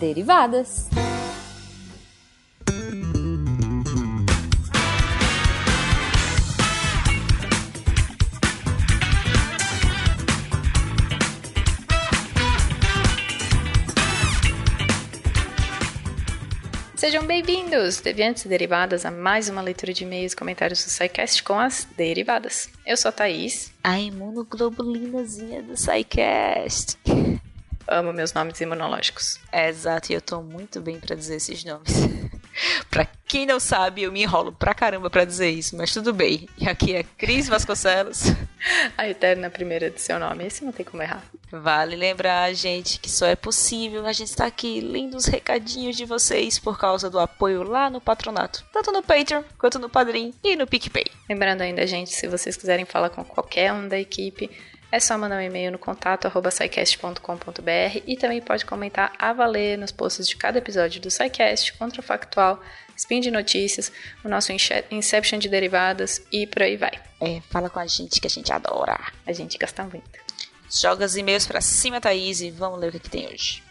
derivadas. Sejam bem-vindos, deviantes e derivadas, a mais uma leitura de e-mails e comentários do SciCast com as derivadas. Eu sou a Thaís. A imunoglobulinazinha do SciCast. Amo meus nomes imunológicos. É, exato, e eu tô muito bem para dizer esses nomes. pra quem não sabe, eu me enrolo pra caramba pra dizer isso, mas tudo bem. E aqui é Cris Vasconcelos. A eterna primeira de seu nome, esse não tem como errar. Vale lembrar, gente, que só é possível a gente estar aqui lendo os recadinhos de vocês por causa do apoio lá no patronato. Tanto no Patreon, quanto no Padrim e no PicPay. Lembrando ainda, gente, se vocês quiserem falar com qualquer um da equipe, é só mandar um e-mail no contato arroba e também pode comentar a valer nos posts de cada episódio do SciCast, Contrafactual, Spin de Notícias, o nosso Inception de Derivadas e por aí vai. É, fala com a gente que a gente adora. A gente gasta muito. Joga os e-mails pra cima, Thaís, e vamos ler o que, que tem hoje.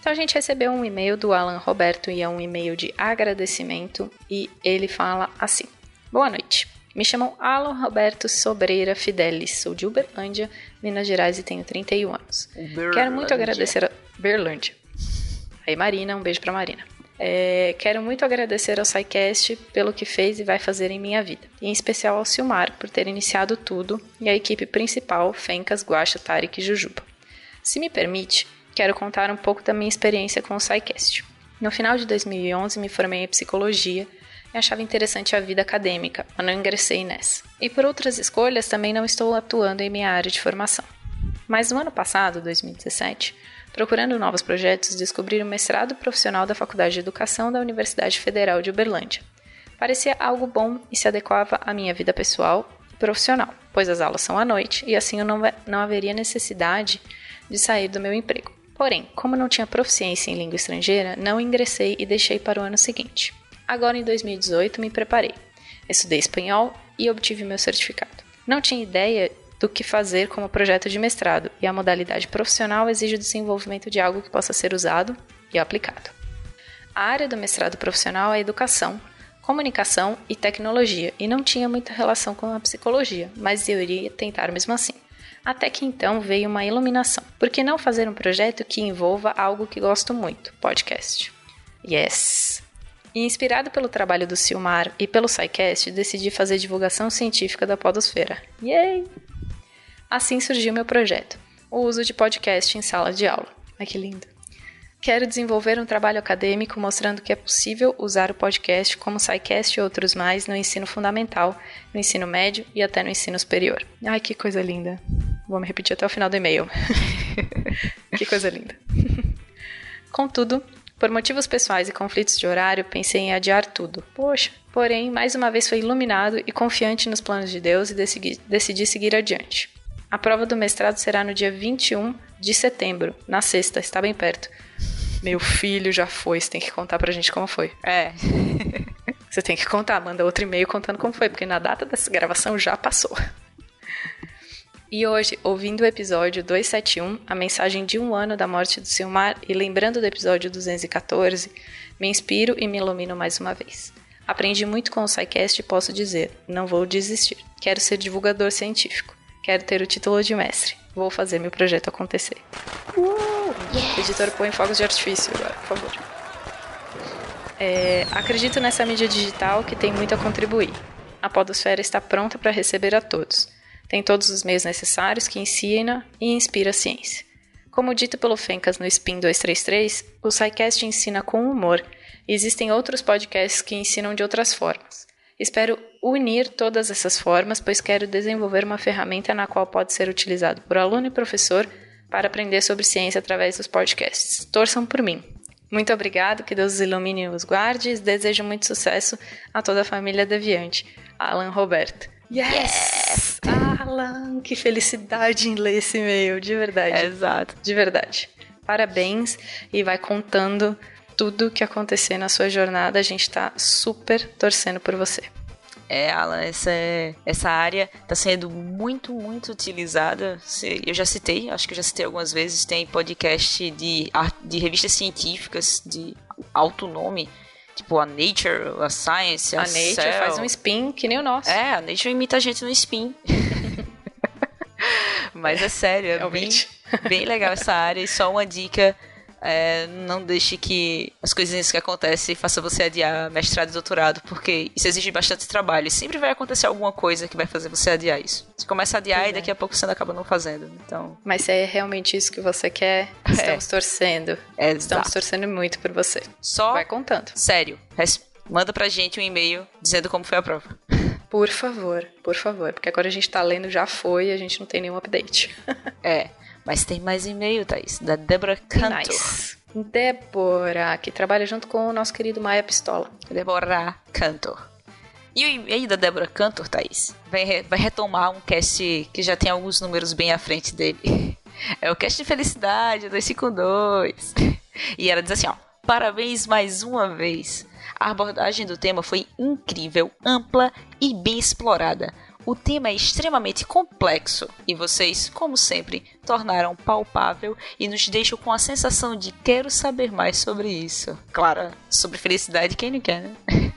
Então a gente recebeu um e-mail do Alan Roberto e é um e-mail de agradecimento e ele fala assim: Boa noite. Me chamam Alan Roberto Sobreira Fidelis, sou de Uberlândia, Minas Gerais e tenho 31 anos. Uberlândia. Quero muito agradecer a Berlândia. Aí Marina, um beijo pra Marina. É, quero muito agradecer ao SciCast pelo que fez e vai fazer em minha vida, e em especial ao Silmar por ter iniciado tudo e a equipe principal, Fencas, Guaxa, Tarek e Jujuba. Se me permite, quero contar um pouco da minha experiência com o SciCast. No final de 2011 me formei em psicologia achava interessante a vida acadêmica, mas não ingressei nessa. E por outras escolhas também não estou atuando em minha área de formação. Mas no ano passado, 2017, procurando novos projetos, descobri o mestrado profissional da Faculdade de Educação da Universidade Federal de Uberlândia. Parecia algo bom e se adequava à minha vida pessoal e profissional, pois as aulas são à noite e assim eu não, não haveria necessidade de sair do meu emprego. Porém, como não tinha proficiência em língua estrangeira, não ingressei e deixei para o ano seguinte. Agora, em 2018, me preparei. Estudei espanhol e obtive meu certificado. Não tinha ideia do que fazer como projeto de mestrado, e a modalidade profissional exige o desenvolvimento de algo que possa ser usado e aplicado. A área do mestrado profissional é educação, comunicação e tecnologia, e não tinha muita relação com a psicologia, mas eu iria tentar mesmo assim. Até que então veio uma iluminação. Por que não fazer um projeto que envolva algo que gosto muito? Podcast. Yes! E inspirado pelo trabalho do Silmar e pelo SciCast, decidi fazer divulgação científica da podosfera. Yay! Assim surgiu meu projeto, o uso de podcast em sala de aula. Ai que lindo! Quero desenvolver um trabalho acadêmico mostrando que é possível usar o podcast como SciCast e outros mais no ensino fundamental, no ensino médio e até no ensino superior. Ai, que coisa linda! Vou me repetir até o final do e-mail. que coisa linda! Contudo, por motivos pessoais e conflitos de horário, pensei em adiar tudo. Poxa, porém, mais uma vez fui iluminado e confiante nos planos de Deus e decidi, decidi seguir adiante. A prova do mestrado será no dia 21 de setembro, na sexta, está bem perto. Meu filho já foi, você tem que contar pra gente como foi. É. você tem que contar, manda outro e-mail contando como foi, porque na data dessa gravação já passou. E hoje, ouvindo o episódio 271, a mensagem de um ano da morte do Silmar, e lembrando do episódio 214, me inspiro e me ilumino mais uma vez. Aprendi muito com o SciCast e posso dizer, não vou desistir. Quero ser divulgador científico. Quero ter o título de mestre. Vou fazer meu projeto acontecer. Uh, yes. Editor, põe fogos de artifício agora, por favor. É, acredito nessa mídia digital que tem muito a contribuir. A Podosfera está pronta para receber a todos tem todos os meios necessários que ensina e inspira a ciência. Como dito pelo Fencas no Spin 233, o SciCast ensina com humor e existem outros podcasts que ensinam de outras formas. Espero unir todas essas formas, pois quero desenvolver uma ferramenta na qual pode ser utilizado por aluno e professor para aprender sobre ciência através dos podcasts. Torçam por mim. Muito obrigado, que Deus os ilumine e os guarde. E desejo muito sucesso a toda a família Deviante. Alan Roberto. Yes! yes! Alan, que felicidade em ler esse e-mail, de verdade. É, exato. De verdade. Parabéns e vai contando tudo o que acontecer na sua jornada. A gente tá super torcendo por você. É, Alan, essa, essa área está sendo muito, muito utilizada. Eu já citei, acho que eu já citei algumas vezes, tem podcast de, de revistas científicas de alto nome, tipo a Nature, a Science, a, a Nature Cell. faz um spin que nem o nosso. É, a Nature imita a gente no spin. Mas é sério, é bem, bem legal essa área e só uma dica é, não deixe que as coisinhas que acontecem façam você adiar mestrado e doutorado, porque isso exige bastante trabalho. E sempre vai acontecer alguma coisa que vai fazer você adiar isso. Você começa a adiar pois e daqui é. a pouco você acaba não fazendo. Então... Mas é realmente isso que você quer? Estamos é. torcendo. É, Estamos torcendo muito por você. Só. Vai contando. Sério. Manda pra gente um e-mail dizendo como foi a prova. Por favor, por favor. Porque agora a gente tá lendo, já foi e a gente não tem nenhum update. é. Mas tem mais e-mail, Thaís, da Débora Cantor. Nice. Débora, que trabalha junto com o nosso querido Maia Pistola. Débora Cantor. E o e-mail da Débora Cantor, Thaís, vai, re vai retomar um cast que já tem alguns números bem à frente dele. É o cast de felicidade, 252. E ela diz assim, ó. Parabéns mais uma vez. A abordagem do tema foi incrível, ampla e bem explorada. O tema é extremamente complexo e vocês, como sempre, tornaram palpável e nos deixam com a sensação de quero saber mais sobre isso. Claro, sobre felicidade, quem não quer, né?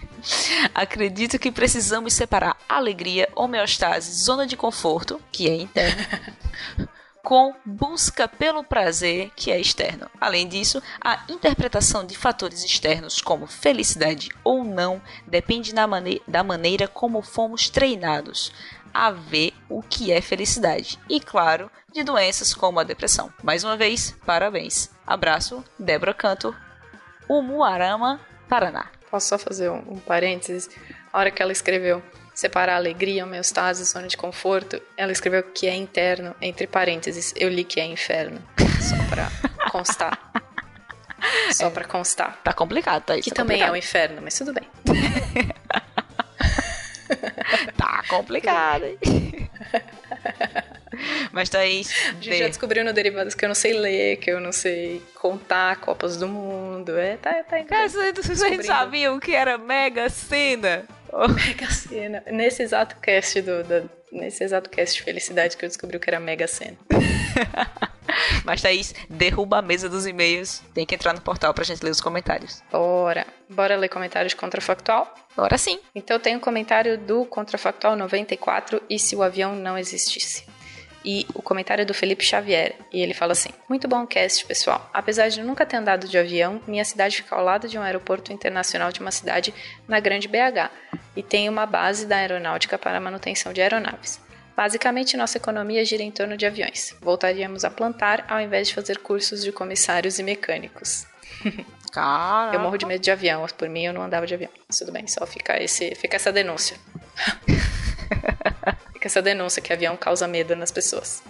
Acredito que precisamos separar alegria, homeostase, zona de conforto, que é interna, com busca pelo prazer, que é externo. Além disso, a interpretação de fatores externos, como felicidade ou não, depende da, mane da maneira como fomos treinados a ver o que é felicidade. E, claro, de doenças como a depressão. Mais uma vez, parabéns. Abraço, Débora Cantor, Umuarama, Paraná. Posso só fazer um, um parênteses? A hora que ela escreveu separar alegria, homeostase, zona de conforto, ela escreveu que é interno, entre parênteses. Eu li que é inferno. Só pra constar. Só é. pra constar. Tá complicado, tá? Que tá também complicado. é o um inferno, mas tudo bem. tá complicado, hein? Mas Thaís. A gente já descobriu no Derivados que eu não sei ler, que eu não sei contar Copas do Mundo. É, tá, tá Cara, vocês sabiam que era Mega Sena? Mega Sena. Nesse exato cast do, da, nesse exato cast de felicidade que eu descobri que era Mega Sena. Mas Thaís, derruba a mesa dos e-mails. Tem que entrar no portal pra gente ler os comentários. Bora. Bora ler comentários de Contrafactual? Bora sim. Então tenho um comentário do Contrafactual 94 e se o avião não existisse e o comentário do Felipe Xavier. E ele fala assim: Muito bom cast, pessoal. Apesar de nunca ter andado de avião, minha cidade fica ao lado de um aeroporto internacional de uma cidade na Grande BH e tem uma base da aeronáutica para manutenção de aeronaves. Basicamente, nossa economia gira em torno de aviões. Voltaríamos a plantar ao invés de fazer cursos de comissários e mecânicos. Caraca. Eu morro de medo de avião, por mim eu não andava de avião. Tudo bem, só fica, esse, fica essa denúncia. Fica essa denúncia que avião causa medo nas pessoas.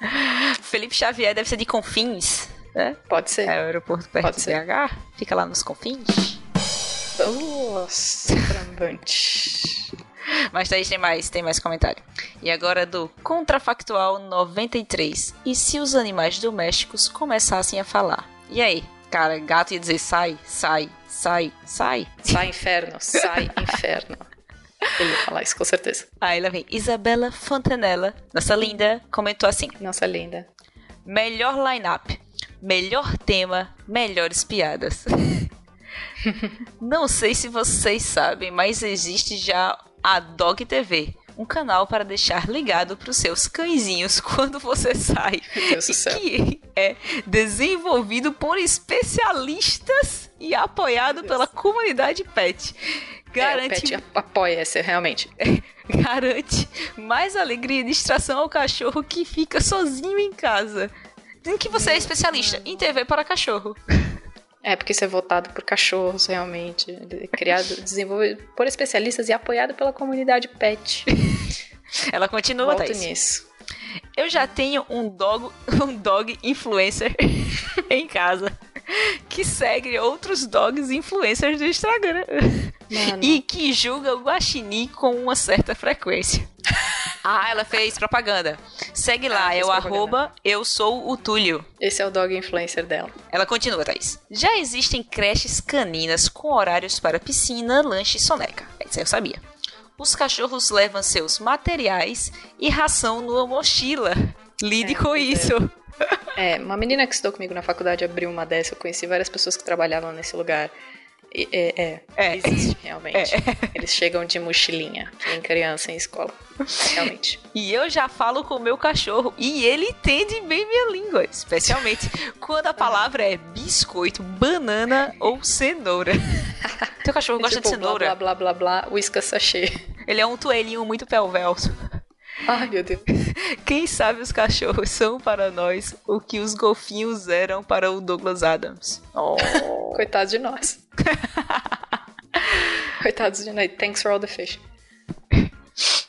Felipe Xavier deve ser de Confins, né? Pode ser. É o aeroporto perto Pode de ser. BH. Fica lá nos Confins. Nossa, trambante. Mas daí tem mais, tem mais comentário. E agora do Contrafactual 93. E se os animais domésticos começassem a falar? E aí? Cara, gato ia dizer sai, sai, sai, sai. Sai inferno, sai inferno. Ele ia falar isso, com certeza. Aí lá vem Isabela Fontanella, nossa linda, comentou assim: Nossa linda. Melhor line-up, melhor tema, melhores piadas. Não sei se vocês sabem, mas existe já a Dog TV, um canal para deixar ligado para os seus cãezinhos quando você sai. Deus do céu. Que é desenvolvido por especialistas e apoiado pela comunidade pet. Garante. É, pet apoia essa, realmente. Garante mais alegria e distração ao cachorro que fica sozinho em casa. Em que você é especialista? Em TV para cachorro. É, porque isso é votado por cachorros, realmente. Criado, desenvolvido por especialistas e apoiado pela comunidade pet. Ela continua, Volto Thaís. nisso. Eu já tenho um dog, um dog influencer em casa que segue outros dogs influencers do Instagram. Mano. E que julga o guaxinim com uma certa frequência. Ah, ela fez propaganda. Segue lá, Ah, é o propaganda. arroba eu sou o Túlio. Esse é o dog influencer dela. Ela continua, Thaís. Já existem creches caninas com horários para piscina, lanche e soneca. Isso aí eu sabia. os cachorros levam seus materiais e ração numa mochila. Lide é, com é. isso. É. é, uma menina que estudou comigo na faculdade abriu uma dessa. Eu conheci várias pessoas que trabalhavam nesse lugar. É, é, é, existe, realmente. É. Eles chegam de mochilinha, nem criança em escola. Realmente. E eu já falo com o meu cachorro e ele entende bem minha língua, especialmente quando a palavra é biscoito, banana ou cenoura. Teu cachorro gosta tipo, de cenoura? Blá, blá, blá, blá, whiskas sachê. Ele é um toelhinho muito pelvelso. Ai, meu Deus. Quem sabe os cachorros são para nós o que os golfinhos eram para o Douglas Adams. Oh. Coitado de nós. Coitados de nós. Thanks for all the fish.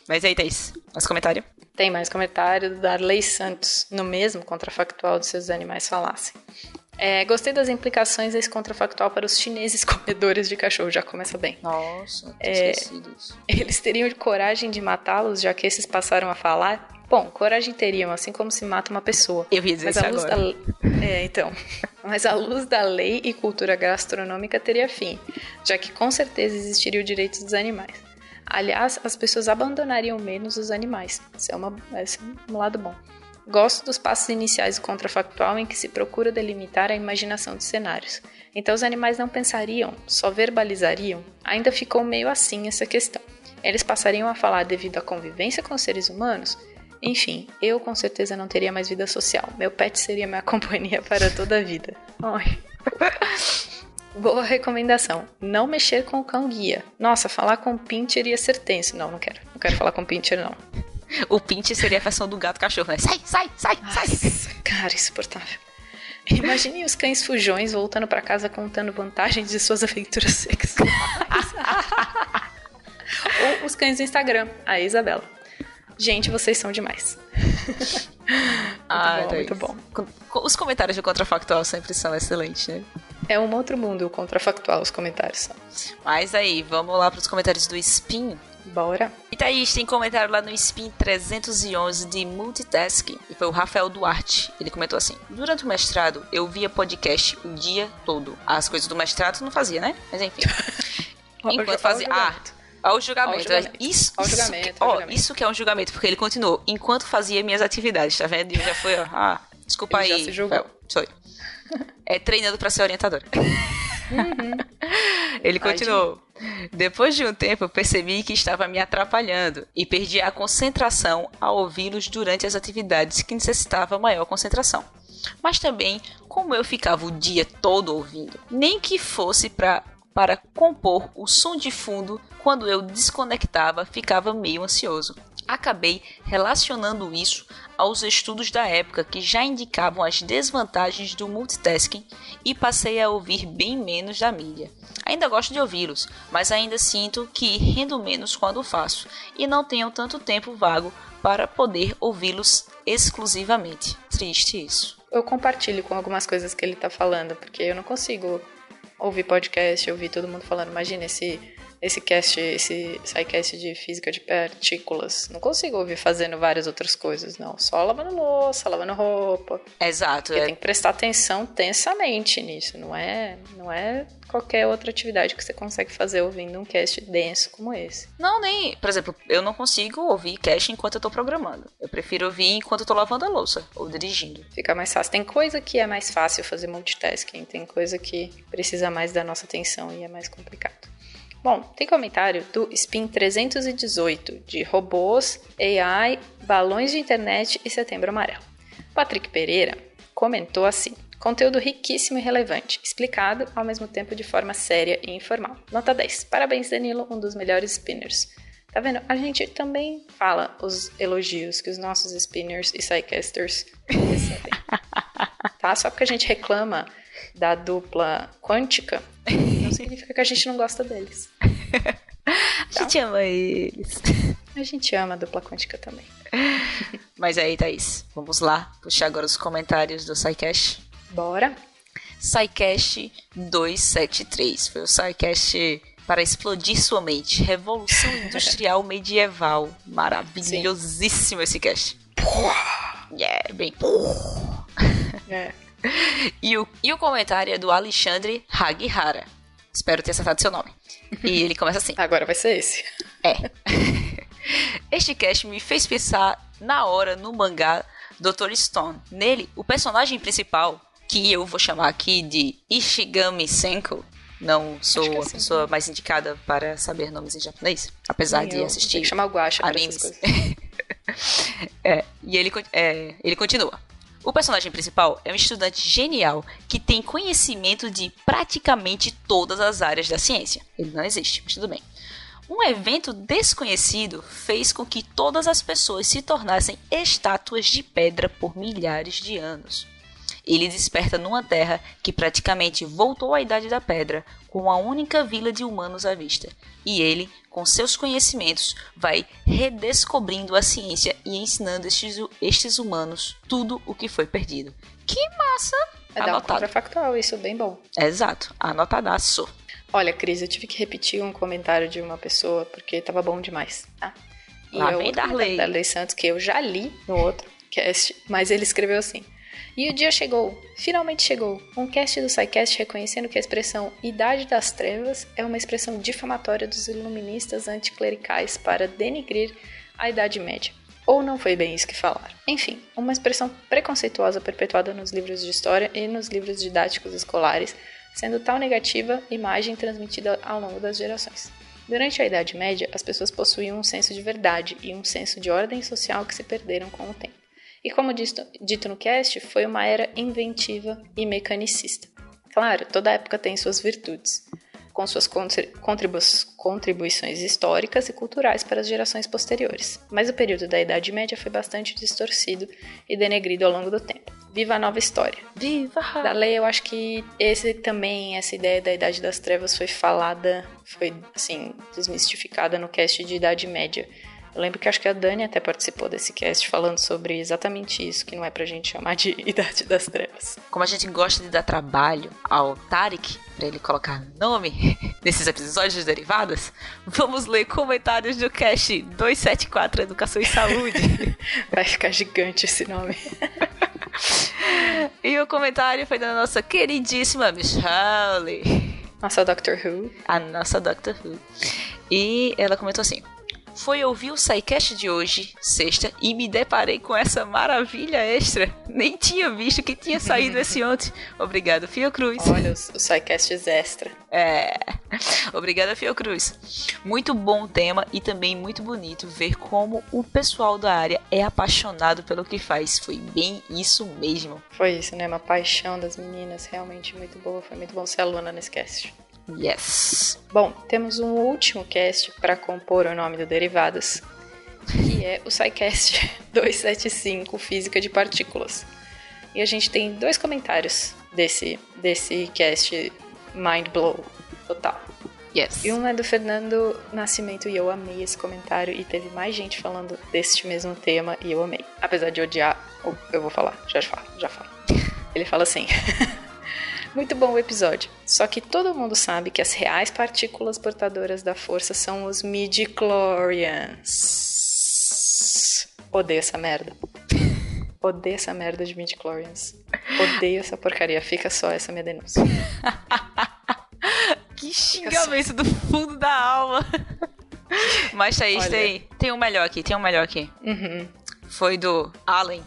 Mas aí, Thaís, mais comentário? Tem mais comentário do Darley Santos, no mesmo contrafactual de seus animais falassem. É, gostei das implicações desse contrafactual para os chineses comedores de cachorro, já começa bem. Nossa, é, isso. Eles teriam coragem de matá-los, já que esses passaram a falar? Bom, coragem teriam, assim como se mata uma pessoa. Eu ia dizer Mas isso agora. Da... É, então. Mas a luz da lei e cultura gastronômica teria fim, já que com certeza existiria o direito dos animais. Aliás, as pessoas abandonariam menos os animais. Isso é, uma, esse é um lado bom. Gosto dos passos iniciais do contrafactual em que se procura delimitar a imaginação de cenários. Então os animais não pensariam, só verbalizariam. Ainda ficou meio assim essa questão. Eles passariam a falar devido à convivência com os seres humanos? Enfim, eu com certeza não teria mais vida social. Meu pet seria minha companhia para toda a vida. Ai. Boa recomendação. Não mexer com o cão guia. Nossa, falar com o Pincher ia ser tenso. Não, não quero. Não quero falar com o Pincher, não. O Pincher seria a versão do gato cachorro, né? Sai, sai, sai, Nossa, sai. Cara, insuportável. Imagine os cães fujões voltando para casa contando vantagens de suas aventuras sexuais. Ou os cães do Instagram, a Isabela. Gente, vocês são demais. muito ah, bom, muito bom. Os comentários do Contrafactual sempre são excelentes, né? É um outro mundo o Contrafactual, os comentários são. Mas aí, vamos lá para os comentários do Spin. Bora. E Thaís, tem comentário lá no Spin 311 de Multitasking. E foi o Rafael Duarte. Ele comentou assim: Durante o mestrado, eu via podcast o dia todo. As coisas do mestrado não fazia, né? Mas enfim. Enquanto fazia. Ah, ao julgamento. Ao julgamento. Isso, ao julgamento, isso, ao julgamento. isso que é um julgamento, porque ele continuou. Enquanto fazia minhas atividades, tá vendo? E já foi, ah, desculpa ele aí. Já se julgou. Foi. É treinando para ser orientadora. Uhum. Ele continuou. Depois de um tempo, percebi que estava me atrapalhando e perdi a concentração ao ouvi-los durante as atividades que necessitavam maior concentração. Mas também, como eu ficava o dia todo ouvindo, nem que fosse pra, para compor o som de fundo, quando eu desconectava, ficava meio ansioso. Acabei relacionando isso aos estudos da época que já indicavam as desvantagens do multitasking e passei a ouvir bem menos da mídia. Ainda gosto de ouvi-los, mas ainda sinto que rendo menos quando faço e não tenho tanto tempo vago para poder ouvi-los exclusivamente. Triste isso. Eu compartilho com algumas coisas que ele está falando, porque eu não consigo ouvir podcast, ouvir todo mundo falando. Imagina esse esse cast, esse sidecast de física de partículas. Não consigo ouvir fazendo várias outras coisas, não. Só lavando louça, lavando roupa. Exato. é. tem que prestar atenção tensamente nisso. Não é, não é qualquer outra atividade que você consegue fazer ouvindo um cast denso como esse. Não, nem. Por exemplo, eu não consigo ouvir cast enquanto eu tô programando. Eu prefiro ouvir enquanto eu tô lavando a louça ou dirigindo. Fica mais fácil. Tem coisa que é mais fácil fazer multitasking, tem coisa que precisa mais da nossa atenção e é mais complicado. Bom, tem comentário do Spin 318 de robôs, AI, balões de internet e setembro amarelo. Patrick Pereira comentou assim: Conteúdo riquíssimo e relevante, explicado ao mesmo tempo de forma séria e informal. Nota 10. Parabéns, Danilo, um dos melhores spinners. Tá vendo? A gente também fala os elogios que os nossos spinners e sidecasters recebem. tá? Só porque a gente reclama da dupla quântica, significa que a gente não gosta deles. a gente ama eles. A gente ama a dupla quântica também. Mas aí, Thaís, vamos lá puxar agora os comentários do SciCast. Bora. SciCast 273. Foi o SciCast para explodir sua mente. Revolução Industrial Medieval. Maravilhosíssimo Sim. esse cast. Yeah, bem. É. E o, e o comentário é do Alexandre Hagihara. Espero ter acertado seu nome. E ele começa assim. Agora vai ser esse. É. este cast me fez pensar na hora no mangá Dr. Stone. Nele, o personagem principal, que eu vou chamar aqui de Ishigami Senko, não sou a assim. pessoa mais indicada para saber nomes em japonês, apesar Sim, de assistir. Tem que chamar o Guacha animes. é, e ele, é, ele continua. O personagem principal é um estudante genial que tem conhecimento de praticamente todas as áreas da ciência. Ele não existe, mas tudo bem. Um evento desconhecido fez com que todas as pessoas se tornassem estátuas de pedra por milhares de anos. Ele desperta numa terra que praticamente voltou à Idade da Pedra, com a única vila de humanos à vista. E ele, com seus conhecimentos, vai redescobrindo a ciência e ensinando estes, estes humanos tudo o que foi perdido. Que massa! É dar um contrafactual, isso é bem bom. Exato, anotadaço. Olha, Cris, eu tive que repetir um comentário de uma pessoa porque tava bom demais, tá? E Lá vem Darley. Darley Santos, que eu já li no outro cast, mas ele escreveu assim. E o dia chegou, finalmente chegou, um cast do SciCast reconhecendo que a expressão Idade das Trevas é uma expressão difamatória dos iluministas anticlericais para denigrir a Idade Média. Ou não foi bem isso que falaram. Enfim, uma expressão preconceituosa perpetuada nos livros de história e nos livros didáticos escolares, sendo tal negativa imagem transmitida ao longo das gerações. Durante a Idade Média, as pessoas possuíam um senso de verdade e um senso de ordem social que se perderam com o tempo. E como dito, dito no cast, foi uma era inventiva e mecanicista. Claro, toda época tem suas virtudes, com suas contribu contribuições históricas e culturais para as gerações posteriores. Mas o período da Idade Média foi bastante distorcido e denegrido ao longo do tempo. Viva a nova história! Viva! Da lei, eu acho que esse também, essa ideia da Idade das Trevas foi falada, foi assim, desmistificada no cast de Idade Média eu lembro que acho que a Dani até participou desse cast falando sobre exatamente isso, que não é pra gente chamar de Idade das Trevas. Como a gente gosta de dar trabalho ao Tarek, para ele colocar nome nesses episódios derivados, vamos ler comentários do cast 274 Educação e Saúde. Vai ficar gigante esse nome. e o comentário foi da nossa queridíssima Michelle. Nossa Doctor Who. A nossa Doctor Who. E ela comentou assim: foi ouvir o SciCast de hoje, sexta, e me deparei com essa maravilha extra. Nem tinha visto que tinha saído esse ontem. Obrigado, Fiocruz. Olha os, os SciCasts extra. É. Obrigada, Fiocruz. Muito bom tema e também muito bonito ver como o pessoal da área é apaixonado pelo que faz. Foi bem isso mesmo. Foi isso, né? Uma paixão das meninas, realmente muito boa. Foi muito bom ser aluna nesse cast. Yes. Bom, temos um último cast para compor o nome do Derivadas, que é o SciCast 275, Física de Partículas. E a gente tem dois comentários desse, desse cast Mind Blow total. Yes. E um é do Fernando Nascimento e eu amei esse comentário e teve mais gente falando deste mesmo tema e eu amei. Apesar de odiar, eu vou falar, já falo, já falo. Ele fala assim: Muito bom o episódio. Só que todo mundo sabe que as reais partículas portadoras da força são os midi-chlorians. Odeio essa merda. Odeio essa merda de midi-chlorians. Odeio essa porcaria. Fica só essa minha denúncia. que xingamento do fundo da alma. Mas Thaís, tem, tem um melhor aqui, tem um melhor aqui. Uhum. Foi do Allen,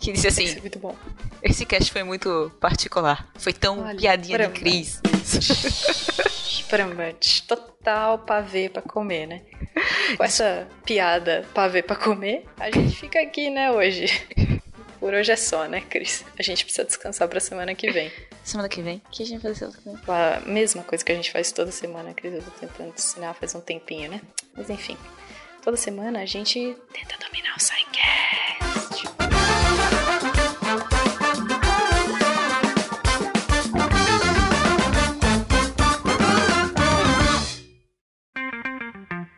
que disse assim: Esse é muito bom. Esse cast foi muito particular. Foi tão Olha, piadinha de Cris. Prambante. Total pavê pra comer, né? Com essa piada pavê pra comer, a gente fica aqui, né, hoje. Por hoje é só, né, Cris? A gente precisa descansar pra semana que vem. Semana que vem? O que a gente vai fazer semana A mesma coisa que a gente faz toda semana, Cris. Eu tô tentando ensinar faz um tempinho, né? Mas enfim. Toda semana a gente tenta dominar o SciCast.